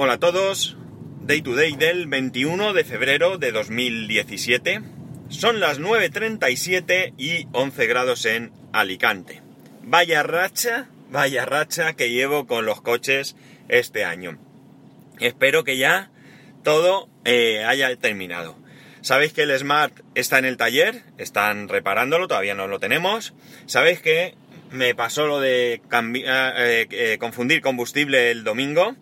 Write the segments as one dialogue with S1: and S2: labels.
S1: Hola a todos, Day to Day del 21 de febrero de 2017. Son las 9.37 y 11 grados en Alicante. Vaya racha, vaya racha que llevo con los coches este año. Espero que ya todo eh, haya terminado. Sabéis que el Smart está en el taller, están reparándolo, todavía no lo tenemos. Sabéis que me pasó lo de eh, eh, confundir combustible el domingo.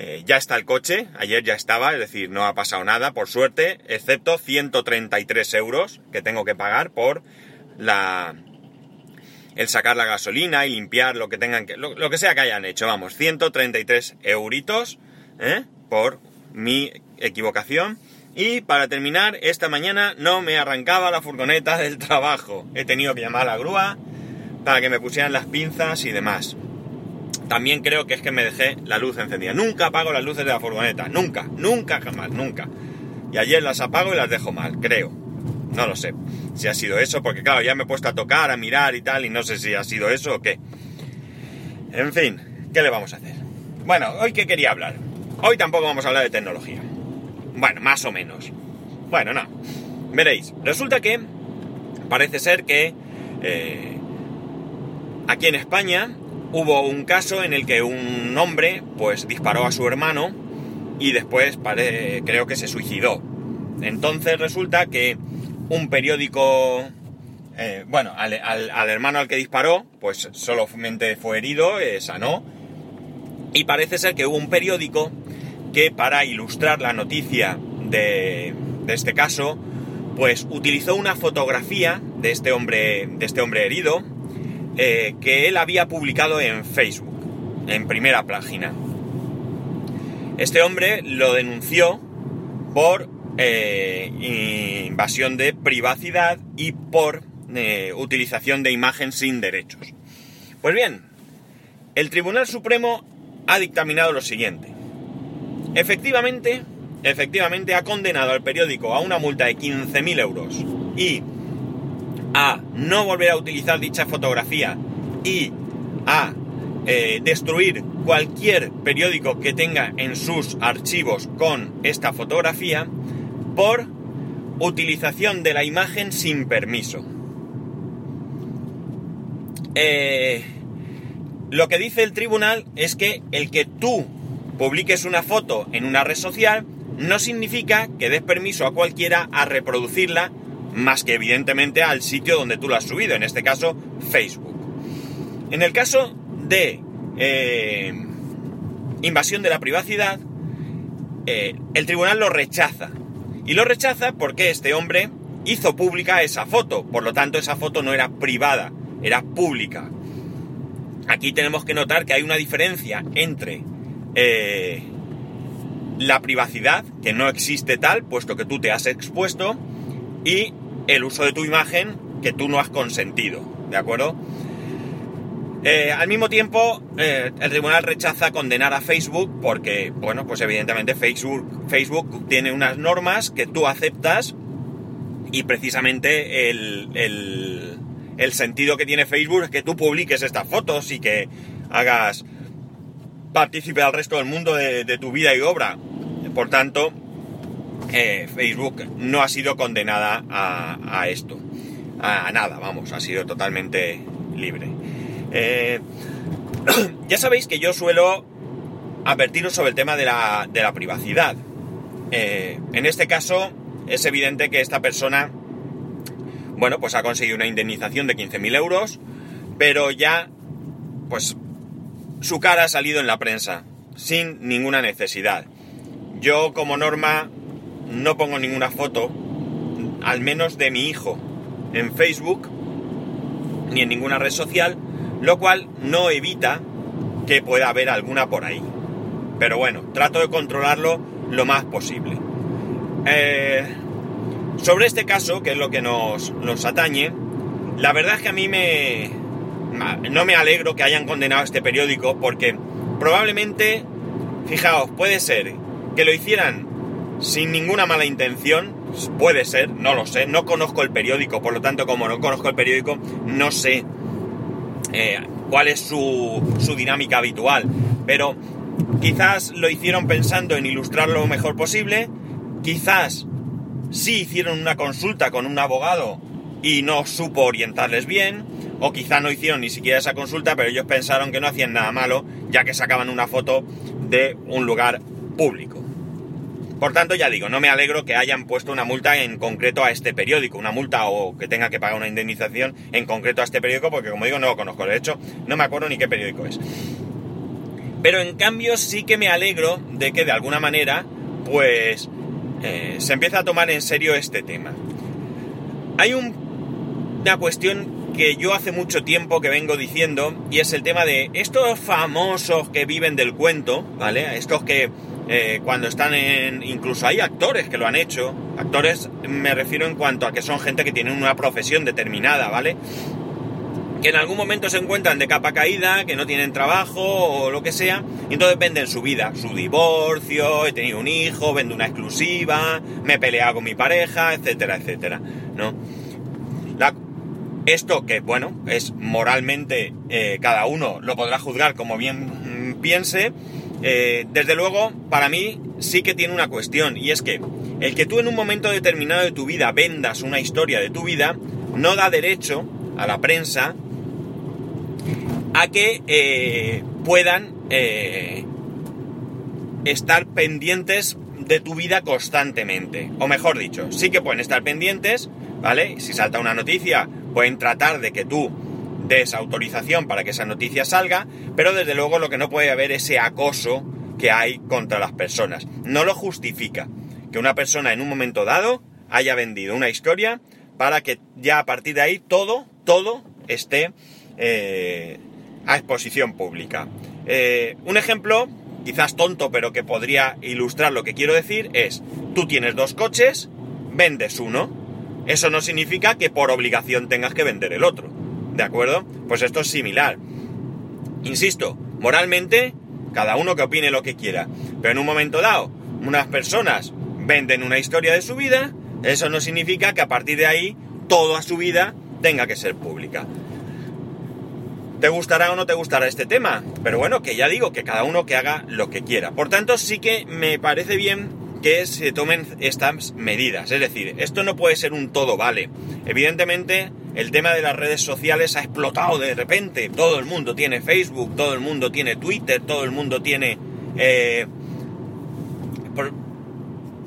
S1: Eh, ya está el coche, ayer ya estaba, es decir, no ha pasado nada, por suerte, excepto 133 euros que tengo que pagar por la el sacar la gasolina y limpiar lo que tengan que, lo, que sea que hayan hecho, vamos, 133 euritos por mi equivocación. Y para terminar, esta mañana no me arrancaba la furgoneta del trabajo. He tenido que llamar a la grúa, para que me pusieran las pinzas y demás. También creo que es que me dejé la luz encendida. Nunca apago las luces de la furgoneta. Nunca, nunca, jamás, nunca. Y ayer las apago y las dejo mal, creo. No lo sé si ha sido eso, porque claro, ya me he puesto a tocar, a mirar y tal, y no sé si ha sido eso o qué. En fin, ¿qué le vamos a hacer? Bueno, hoy qué quería hablar. Hoy tampoco vamos a hablar de tecnología. Bueno, más o menos. Bueno, no. Veréis, resulta que parece ser que eh, Aquí en España hubo un caso en el que un hombre pues disparó a su hermano y después creo que se suicidó. Entonces resulta que un periódico, eh, bueno, al, hermano al que disparó, pues solamente fue herido, eh, sanó. Y parece ser que hubo un periódico que para ilustrar la noticia de, de este caso, pues utilizó una fotografía de este hombre, de este hombre herido, eh, que él había publicado en Facebook, en primera página. Este hombre lo denunció por eh, invasión de privacidad y por eh, utilización de imagen sin derechos. Pues bien, el Tribunal Supremo ha dictaminado lo siguiente. Efectivamente, efectivamente ha condenado al periódico a una multa de 15.000 euros y a no volver a utilizar dicha fotografía y a eh, destruir cualquier periódico que tenga en sus archivos con esta fotografía por utilización de la imagen sin permiso. Eh, lo que dice el tribunal es que el que tú publiques una foto en una red social no significa que des permiso a cualquiera a reproducirla más que evidentemente al sitio donde tú lo has subido, en este caso Facebook. En el caso de eh, invasión de la privacidad, eh, el tribunal lo rechaza. Y lo rechaza porque este hombre hizo pública esa foto, por lo tanto esa foto no era privada, era pública. Aquí tenemos que notar que hay una diferencia entre eh, la privacidad, que no existe tal, puesto que tú te has expuesto, y el uso de tu imagen que tú no has consentido, ¿de acuerdo? Eh, al mismo tiempo, eh, el tribunal rechaza condenar a Facebook porque, bueno, pues evidentemente Facebook, Facebook tiene unas normas que tú aceptas y precisamente el, el, sentido que tiene Facebook es que tú publiques estas fotos y que hagas partícipe al resto del mundo de, de tu vida y obra. Por tanto, eh, Facebook no ha sido condenada a, esto. A, nada, vamos, ha sido totalmente libre. Eh, ya sabéis que yo suelo advertiros sobre el tema de la, privacidad. Eh, en este caso, es evidente que esta persona, bueno, pues ha conseguido una indemnización de 15.000 euros, pero ya, pues, su cara ha salido en la prensa, sin ninguna necesidad. Yo, como norma, no pongo ninguna foto, al menos de mi hijo, en Facebook, ni en ninguna red social, lo cual no evita que pueda haber alguna por ahí. Pero bueno, trato de controlarlo lo más posible. Eh, sobre este caso, que es lo que nos, atañe, la verdad es que a mí me... No me alegro que hayan condenado este periódico porque probablemente, fijaos, puede ser que lo hicieran sin ninguna mala intención, puede ser, no lo sé, no conozco el periódico, por lo tanto como no conozco el periódico, no sé eh, cuál es su, su dinámica habitual, pero quizás lo hicieron pensando en ilustrar lo mejor posible, quizás sí hicieron una consulta con un abogado y no supo orientarles bien, o quizá no hicieron ni siquiera esa consulta, pero ellos pensaron que no hacían nada malo, ya que sacaban una foto de un lugar público. Por tanto, ya digo, no me alegro que hayan puesto una multa en concreto a este periódico, una multa o que tenga que pagar una indemnización en concreto a este periódico, porque como digo, no lo conozco. De hecho, no me acuerdo ni qué periódico es. Pero en cambio sí que me alegro de que de alguna manera, pues, eh, se empieza a tomar en serio este tema. Hay una cuestión que yo hace mucho tiempo que vengo diciendo y es el tema de estos famosos que viven del cuento, ¿vale? Estos que eh, cuando están en... incluso hay actores que lo han hecho, actores me refiero en cuanto a que son gente que tiene una profesión determinada, ¿vale? que en algún momento se encuentran de capa caída, que no tienen trabajo o lo que sea, y entonces venden su vida, su divorcio, he tenido un hijo, vendo una exclusiva, me he peleado con mi pareja, etcétera, etcétera, ¿no? esto que, bueno, es moralmente, eh, cada uno lo podrá juzgar como bien mm, piense, eh, desde luego, para mí sí que tiene una cuestión, y es que el que tú en un momento determinado de tu vida vendas una historia de tu vida, no da derecho a la prensa a que eh, puedan eh, estar pendientes de tu vida constantemente. O mejor dicho, sí que pueden estar pendientes, ¿vale? Si salta una noticia, pueden tratar de que tú des autorización para que esa noticia salga, pero desde luego lo que no puede haber es ese acoso que hay contra las personas. No lo justifica que una persona en un momento dado haya vendido una historia para que ya a partir de ahí todo, todo esté eh, a exposición pública. Eh, un ejemplo, quizás tonto, pero que podría ilustrar lo que quiero decir, es, tú tienes dos coches, vendes uno. Eso no significa que por obligación tengas que vender el otro. ¿De acuerdo? Pues esto es similar. Insisto, moralmente, cada uno que opine lo que quiera. Pero en un momento dado, unas personas venden una historia de su vida, eso no significa que a partir de ahí toda su vida tenga que ser pública te gustará o no te gustará este tema, pero bueno, que ya digo, que cada uno que haga lo que quiera. Por tanto, sí que me parece bien que se tomen estas medidas. Es decir, esto no puede ser un todo vale. Evidentemente, el tema de las redes sociales ha explotado de repente. Todo el mundo tiene Facebook, todo el mundo tiene Twitter, todo el mundo tiene... Eh,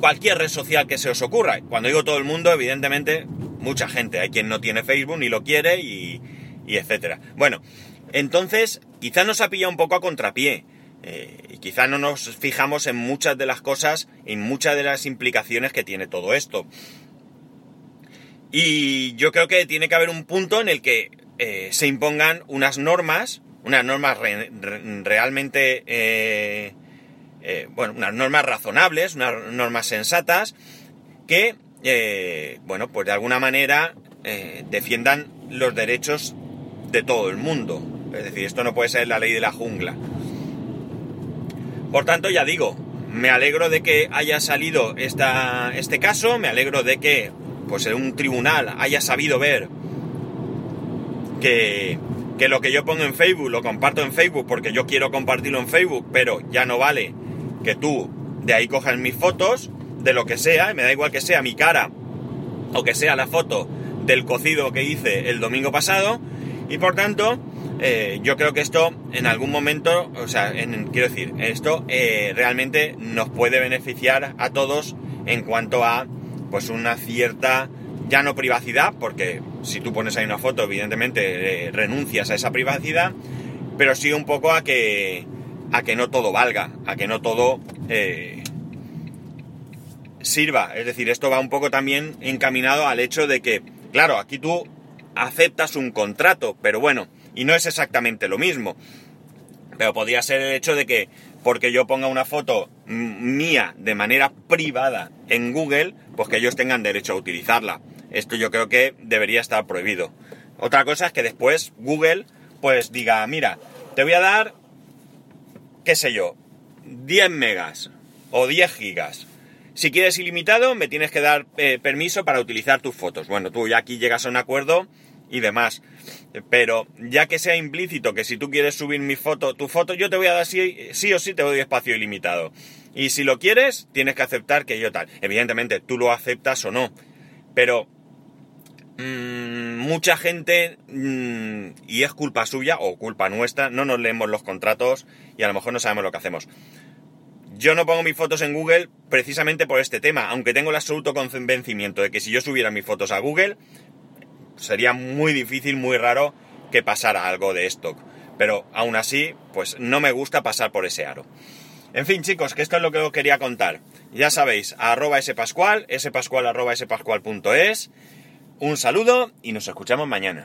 S1: cualquier red social que se os ocurra. Cuando digo todo el mundo, evidentemente, mucha gente. Hay quien no tiene Facebook ni lo quiere y, y etcétera. Bueno, entonces quizá nos ha pillado un poco a contrapié. Eh, y quizá no nos fijamos en muchas de las cosas, en muchas de las implicaciones que tiene todo esto. Y yo creo que tiene que haber un punto en el que eh, se impongan unas normas, unas normas realmente, eh, bueno, unas normas razonables, unas normas sensatas, que, bueno, pues de alguna manera defiendan los derechos de todo el mundo. Es decir, esto no puede ser la ley de la jungla. Por tanto, ya digo, me alegro de que haya salido esta, este caso, me alegro de que pues un tribunal haya sabido ver que, que lo que yo pongo en Facebook lo comparto en Facebook porque yo quiero compartirlo en Facebook, pero ya no vale que tú de ahí cojas mis fotos, de lo que sea, me da igual que sea mi cara o que sea la foto del cocido que hice el domingo pasado, y por tanto, eh, yo creo que esto en algún momento, o sea, quiero decir, esto eh, realmente nos puede beneficiar a todos en cuanto a pues una cierta, ya no privacidad, porque si tú pones ahí una foto, evidentemente eh, renuncias a esa privacidad, pero sí un poco a que, a que no todo valga, a que no todo sirva. Es decir, esto va un poco también encaminado al hecho de que, claro, aquí tú aceptas un contrato, pero bueno, y no es exactamente lo mismo. Pero podría ser el hecho de que porque yo ponga una foto mía de manera privada en Google, pues que ellos tengan derecho a utilizarla. Esto yo creo que debería estar prohibido. Otra cosa es que después Google pues diga, mira, te voy a dar, qué sé yo, 10 megas o 10 gigas. Si quieres ilimitado, me tienes que dar eh, permiso para utilizar tus fotos. Bueno, tú ya aquí llegas a un acuerdo y demás. Pero ya que sea implícito que si tú quieres subir mi foto, tu foto, yo te voy a dar sí, sí o sí te doy espacio ilimitado. Y si lo quieres, tienes que aceptar que yo tal. Evidentemente, tú lo aceptas o no. Pero mmm, mucha gente, mmm, y es culpa suya o culpa nuestra, no nos leemos los contratos y a lo mejor no sabemos lo que hacemos. Yo no pongo mis fotos en Google precisamente por este tema, aunque tengo el absoluto convencimiento de que si yo subiera mis fotos a Google, sería muy difícil, muy raro que pasara algo de esto. Pero aún así, pues no me gusta pasar por ese aro. En fin, chicos, que esto es lo que os quería contar. Ya sabéis, arroba spascual, spascual arroba spascual.es. Un saludo y nos escuchamos mañana.